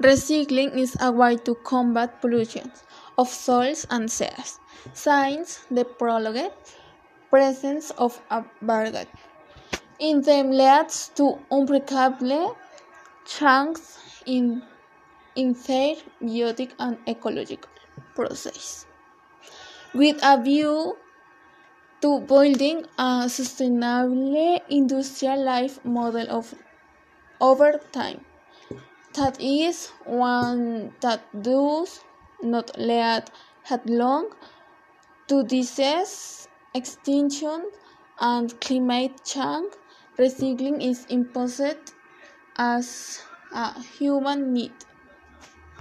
Recycling is a way to combat pollution of soils and seas. Since the prolonged presence of a bargate in them leads to unbreakable changes in, in their biotic and ecological process. With a view to building a sustainable industrial life model of over time that is one that does not lead headlong to disease, extinction, and climate change. Recycling is imposed as a human need.